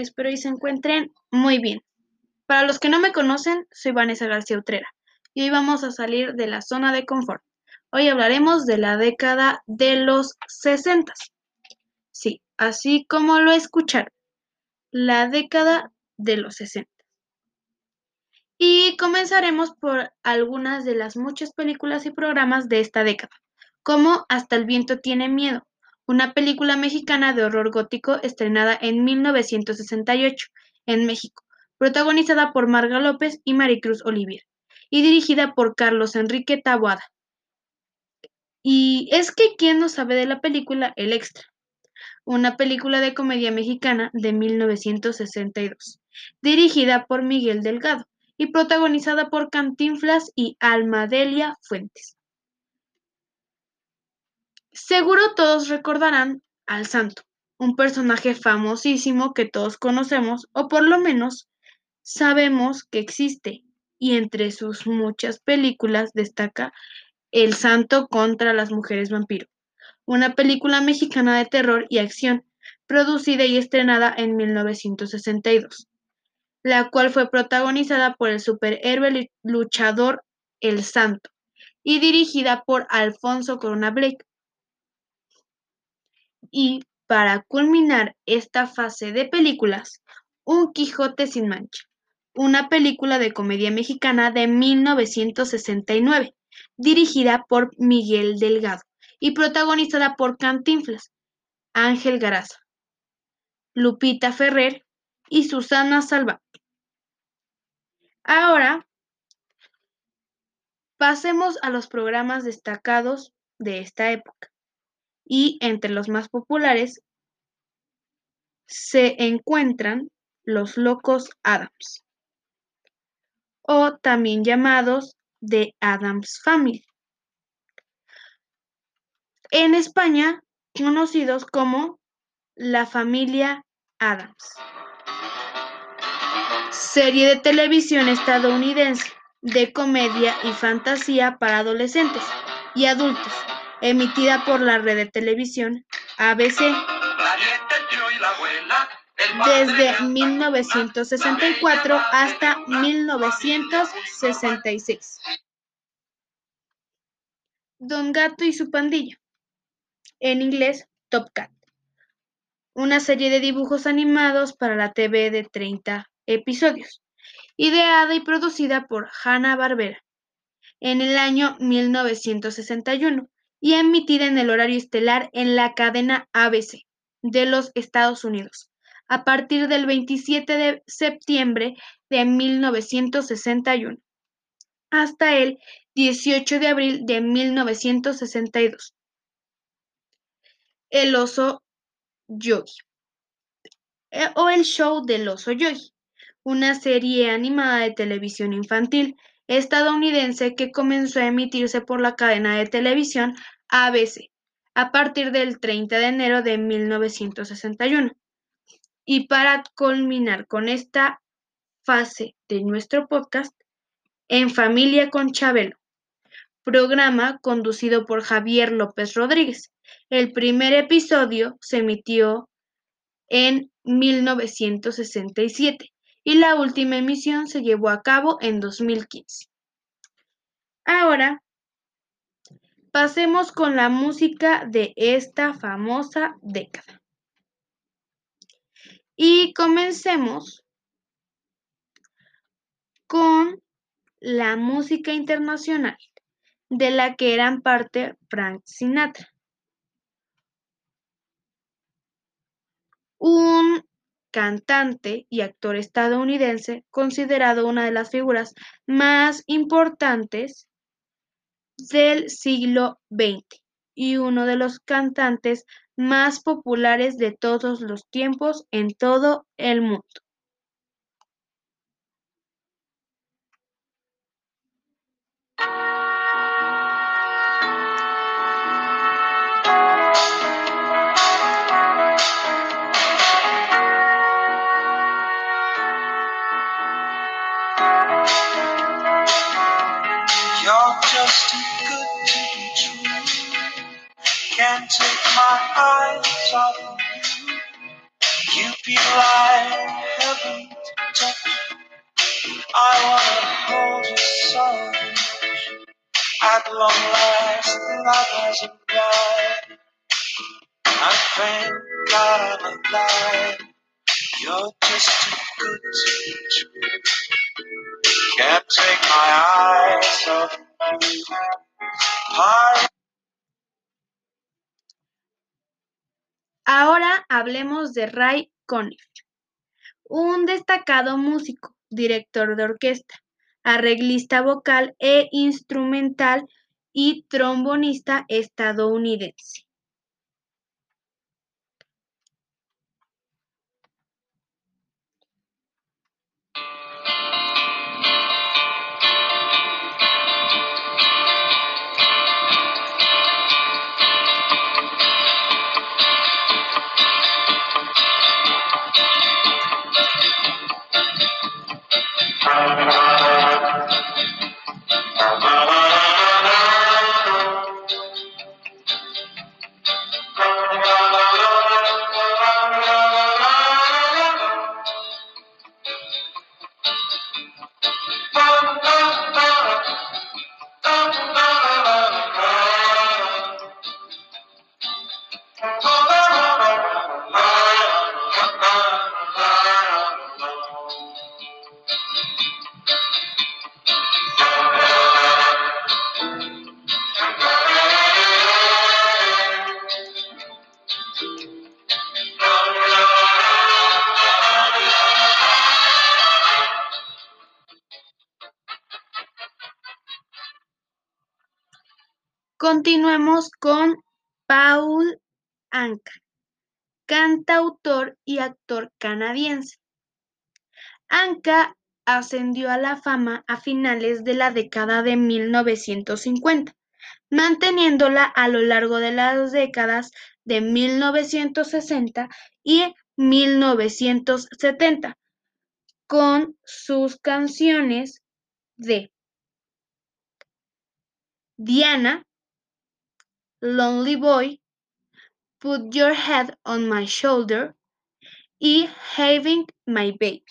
Espero y se encuentren muy bien. Para los que no me conocen, soy Vanessa García Utrera y hoy vamos a salir de la zona de confort. Hoy hablaremos de la década de los 60. Sí, así como lo escucharon, la década de los 60. Y comenzaremos por algunas de las muchas películas y programas de esta década, como Hasta el viento tiene miedo, una película mexicana de horror gótico estrenada en 1968 en México, protagonizada por Marga López y Maricruz Olivier, y dirigida por Carlos Enrique Taboada. Y es que quién no sabe de la película El Extra, una película de comedia mexicana de 1962, dirigida por Miguel Delgado y protagonizada por Cantinflas y Almadelia Fuentes. Seguro todos recordarán al Santo, un personaje famosísimo que todos conocemos o por lo menos sabemos que existe y entre sus muchas películas destaca El Santo contra las mujeres vampiro, una película mexicana de terror y acción producida y estrenada en 1962, la cual fue protagonizada por el superhéroe luchador El Santo y dirigida por Alfonso Corona Blake. Y para culminar esta fase de películas, Un Quijote sin Mancha, una película de comedia mexicana de 1969, dirigida por Miguel Delgado y protagonizada por Cantinflas, Ángel Garaza, Lupita Ferrer y Susana Salva. Ahora, pasemos a los programas destacados de esta época y entre los más populares se encuentran los locos Adams, o también llamados The Adams Family. En España, conocidos como la familia Adams. Serie de televisión estadounidense de comedia y fantasía para adolescentes y adultos emitida por la red de televisión ABC desde 1964 hasta 1966. Don Gato y su pandilla, en inglés Top Cat, una serie de dibujos animados para la TV de 30 episodios, ideada y producida por Hanna-Barbera en el año 1961 y emitida en el horario estelar en la cadena ABC de los Estados Unidos a partir del 27 de septiembre de 1961 hasta el 18 de abril de 1962. El oso Yogi eh, o el show del oso Yogi, una serie animada de televisión infantil estadounidense que comenzó a emitirse por la cadena de televisión ABC a partir del 30 de enero de 1961. Y para culminar con esta fase de nuestro podcast, En Familia con Chabelo, programa conducido por Javier López Rodríguez. El primer episodio se emitió en 1967 y la última emisión se llevó a cabo en 2015. Ahora, pasemos con la música de esta famosa década. Y comencemos con la música internacional, de la que eran parte Frank Sinatra. Un cantante y actor estadounidense, considerado una de las figuras más importantes del siglo XX y uno de los cantantes más populares de todos los tiempos en todo el mundo. Just too good to be true. Can't take my eyes off of you. You feel like heaven to touch. I wanna hold you so. At long last, love has arrived. I thank God I'm alive. You're just too good to be true. Can't take my eyes off Ahora hablemos de Ray Conniff, un destacado músico, director de orquesta, arreglista vocal e instrumental y trombonista estadounidense. Continuemos con Paul Anka, cantautor y actor canadiense. Anka ascendió a la fama a finales de la década de 1950, manteniéndola a lo largo de las décadas de 1960 y 1970 con sus canciones de Diana, Lonely Boy, Put Your Head on My Shoulder y Having My Baby.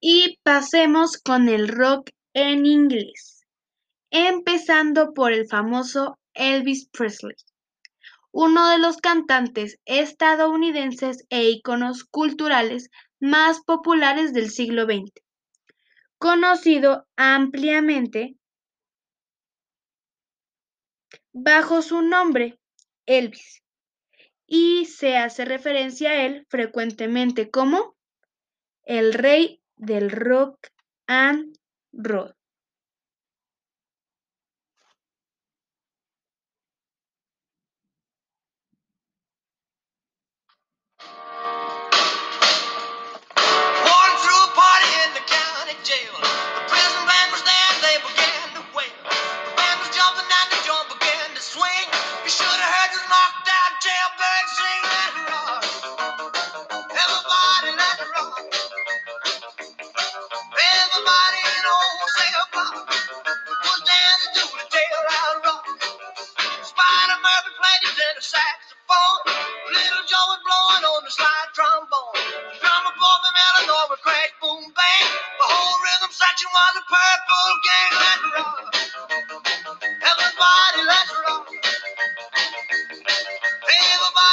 Y pasemos con el rock en inglés, empezando por el famoso Elvis Presley, uno de los cantantes estadounidenses e iconos culturales más populares del siglo XX, conocido ampliamente bajo su nombre, Elvis, y se hace referencia a él frecuentemente como el rey del rock and roll.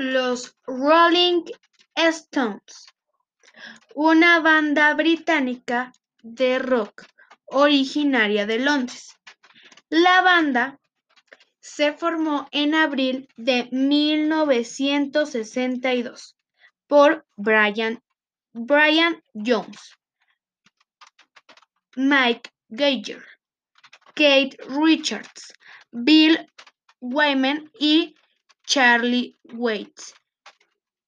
Los Rolling Stones, una banda británica de rock originaria de Londres. La banda se formó en abril de 1962 por Brian, Brian Jones, Mike Geiger, Kate Richards, Bill Wyman y Charlie Waits,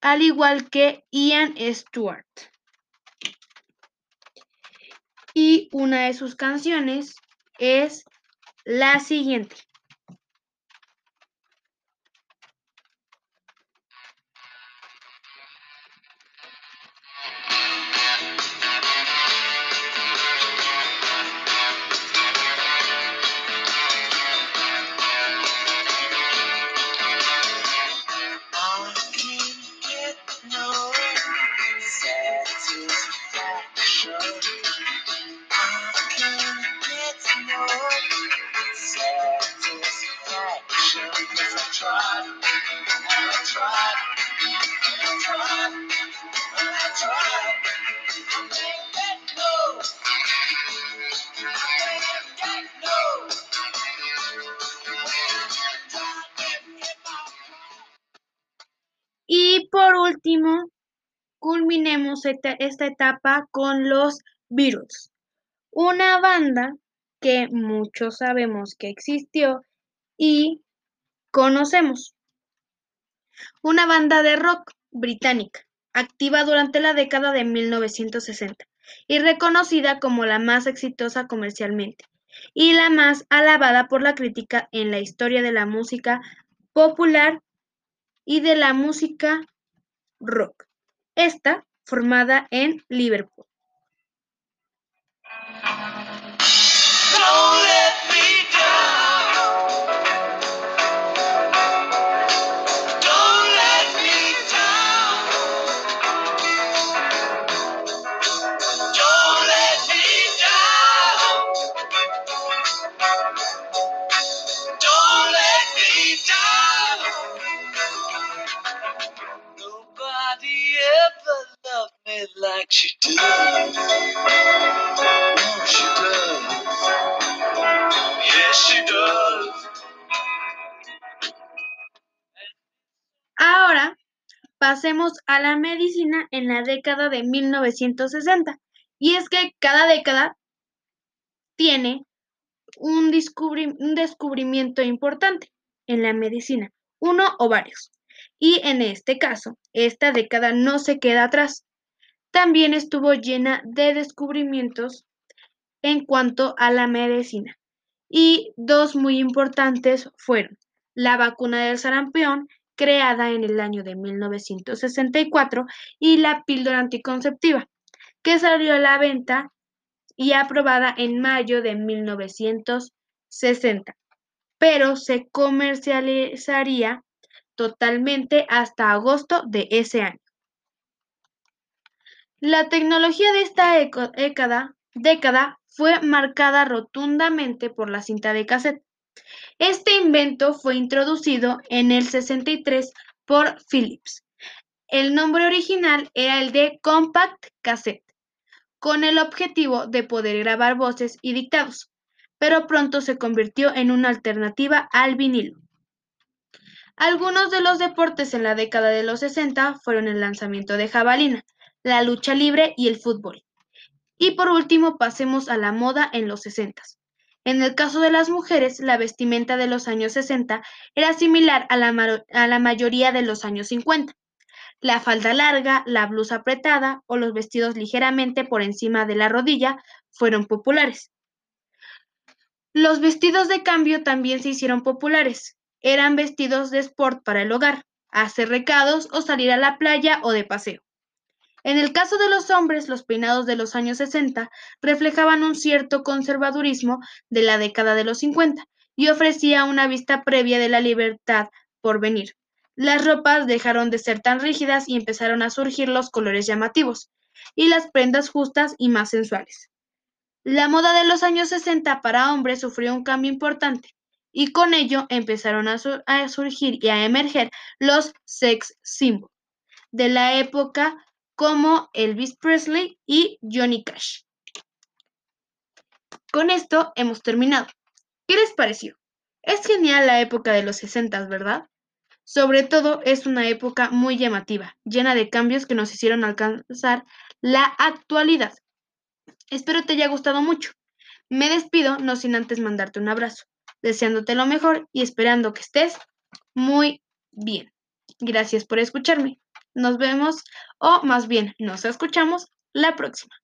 al igual que Ian Stewart. Y una de sus canciones es la siguiente. Último, culminemos esta, esta etapa con los Beatles, una banda que muchos sabemos que existió y conocemos. Una banda de rock británica, activa durante la década de 1960 y reconocida como la más exitosa comercialmente y la más alabada por la crítica en la historia de la música popular y de la música rock. Esta formada en Liverpool. Ahora pasemos a la medicina en la década de 1960. Y es que cada década tiene un descubrimiento importante en la medicina, uno o varios. Y en este caso, esta década no se queda atrás. También estuvo llena de descubrimientos en cuanto a la medicina. Y dos muy importantes fueron la vacuna del sarampión, creada en el año de 1964, y la píldora anticonceptiva, que salió a la venta y aprobada en mayo de 1960, pero se comercializaría totalmente hasta agosto de ese año. La tecnología de esta década fue marcada rotundamente por la cinta de cassette. Este invento fue introducido en el 63 por Philips. El nombre original era el de Compact Cassette, con el objetivo de poder grabar voces y dictados, pero pronto se convirtió en una alternativa al vinilo. Algunos de los deportes en la década de los 60 fueron el lanzamiento de jabalina, la lucha libre y el fútbol. Y por último, pasemos a la moda en los 60. En el caso de las mujeres, la vestimenta de los años 60 era similar a la, a la mayoría de los años 50. La falda larga, la blusa apretada o los vestidos ligeramente por encima de la rodilla fueron populares. Los vestidos de cambio también se hicieron populares. Eran vestidos de sport para el hogar, hacer recados o salir a la playa o de paseo. En el caso de los hombres, los peinados de los años 60 reflejaban un cierto conservadurismo de la década de los 50 y ofrecía una vista previa de la libertad por venir. Las ropas dejaron de ser tan rígidas y empezaron a surgir los colores llamativos y las prendas justas y más sensuales. La moda de los años 60 para hombres sufrió un cambio importante y con ello empezaron a, surgir y a emerger los sex symbols de la época como Elvis Presley y Johnny Cash. Con esto hemos terminado. ¿Qué les pareció? Es genial la época de los 60, ¿verdad? Sobre todo es una época muy llamativa, llena de cambios que nos hicieron alcanzar la actualidad. Espero te haya gustado mucho. Me despido no sin antes mandarte un abrazo, deseándote lo mejor y esperando que estés muy bien. Gracias por escucharme. Nos vemos, o más bien, nos escuchamos la próxima.